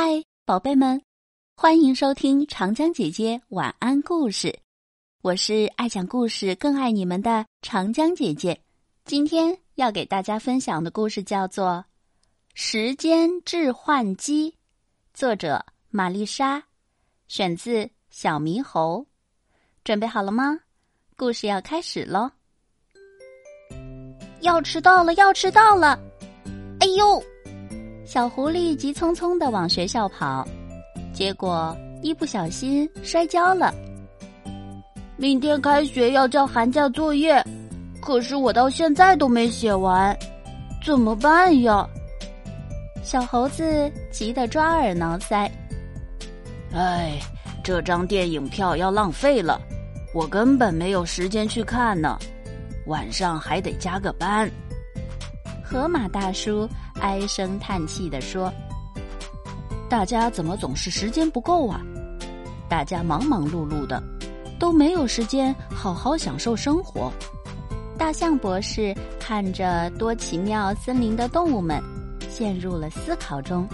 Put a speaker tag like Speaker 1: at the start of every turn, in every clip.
Speaker 1: 嗨，宝贝们，欢迎收听长江姐姐晚安故事。我是爱讲故事、更爱你们的长江姐姐。今天要给大家分享的故事叫做《时间置换机》，作者玛丽莎，选自《小猕猴》。准备好了吗？故事要开始喽！要迟到了，要迟到了！哎呦！小狐狸急匆匆的往学校跑，结果一不小心摔跤了。
Speaker 2: 明天开学要交寒假作业，可是我到现在都没写完，怎么办呀？
Speaker 1: 小猴子急得抓耳挠腮。
Speaker 2: 哎，这张电影票要浪费了，我根本没有时间去看呢，晚上还得加个班。
Speaker 1: 河马大叔。唉声叹气地说：“
Speaker 3: 大家怎么总是时间不够啊？大家忙忙碌碌的，都没有时间好好享受生活。”
Speaker 1: 大象博士看着多奇妙森林的动物们，陷入了思考中。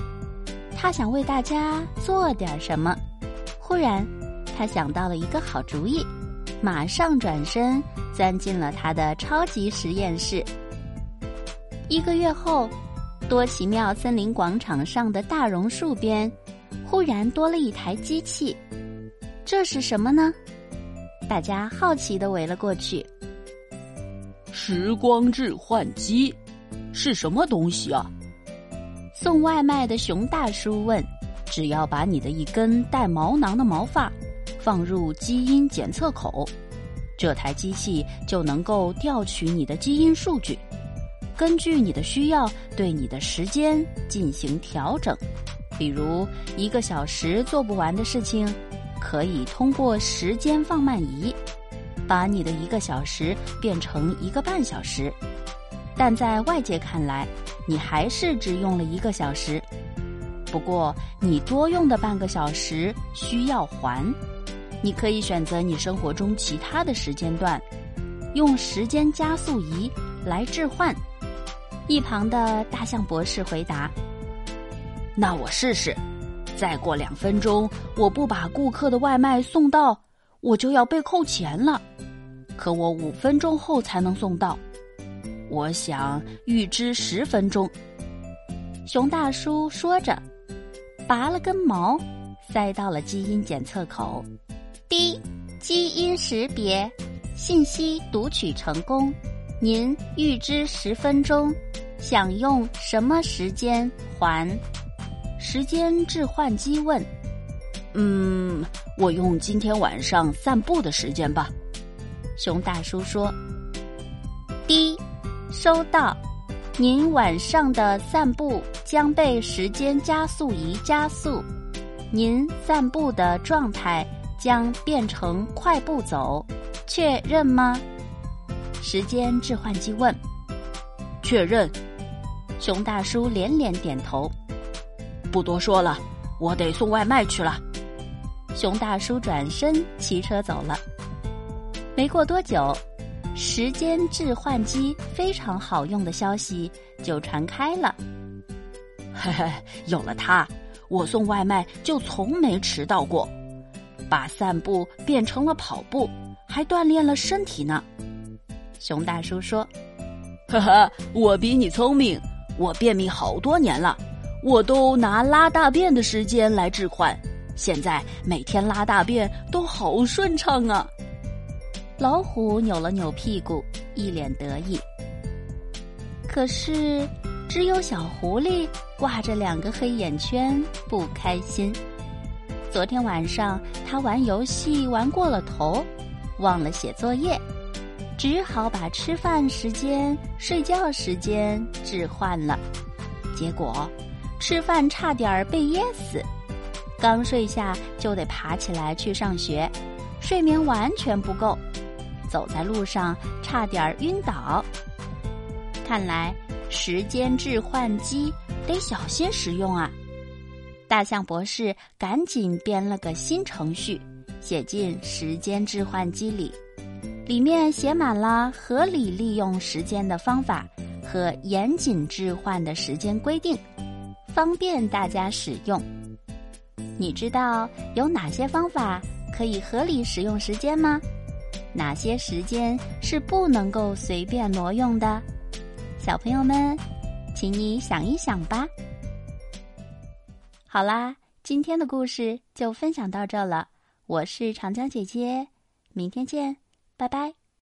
Speaker 1: 他想为大家做点什么。忽然，他想到了一个好主意，马上转身钻进了他的超级实验室。一个月后。多奇妙森林广场上的大榕树边，忽然多了一台机器，这是什么呢？大家好奇的围了过去。
Speaker 4: 时光置换机是什么东西啊？
Speaker 1: 送外卖的熊大叔问。
Speaker 3: 只要把你的一根带毛囊的毛发放入基因检测口，这台机器就能够调取你的基因数据。根据你的需要，对你的时间进行调整。比如，一个小时做不完的事情，可以通过时间放慢仪，把你的一个小时变成一个半小时。但在外界看来，你还是只用了一个小时。不过，你多用的半个小时需要还。你可以选择你生活中其他的时间段，用时间加速仪来置换。一旁的大象博士回答：“
Speaker 2: 那我试试。再过两分钟，我不把顾客的外卖送到，我就要被扣钱了。可我五分钟后才能送到，我想预支十分钟。”
Speaker 1: 熊大叔说着，拔了根毛，塞到了基因检测口。滴，基因识别，信息读取成功。您预支十分钟。想用什么时间还？
Speaker 3: 时间置换机问：“嗯，我用今天晚上散步的时间吧。”
Speaker 1: 熊大叔说：“滴，收到，您晚上的散步将被时间加速仪加速，您散步的状态将变成快步走，确认吗？”时间置换机问：“
Speaker 3: 确认。”
Speaker 1: 熊大叔连连点头，
Speaker 2: 不多说了，我得送外卖去了。
Speaker 1: 熊大叔转身骑车走了。没过多久，时间置换机非常好用的消息就传开了。
Speaker 2: 嘿嘿，有了它，我送外卖就从没迟到过，把散步变成了跑步，还锻炼了身体呢。
Speaker 1: 熊大叔说：“
Speaker 2: 呵呵，我比你聪明。”我便秘好多年了，我都拿拉大便的时间来置换，现在每天拉大便都好顺畅啊！
Speaker 1: 老虎扭了扭屁股，一脸得意。可是，只有小狐狸挂着两个黑眼圈，不开心。昨天晚上，他玩游戏玩过了头，忘了写作业。只好把吃饭时间、睡觉时间置换了，结果吃饭差点被噎死，刚睡下就得爬起来去上学，睡眠完全不够，走在路上差点晕倒。看来时间置换机得小心使用啊！大象博士赶紧编了个新程序，写进时间置换机里。里面写满了合理利用时间的方法和严谨置换的时间规定，方便大家使用。你知道有哪些方法可以合理使用时间吗？哪些时间是不能够随便挪用的？小朋友们，请你想一想吧。好啦，今天的故事就分享到这了。我是长江姐姐，明天见，拜拜。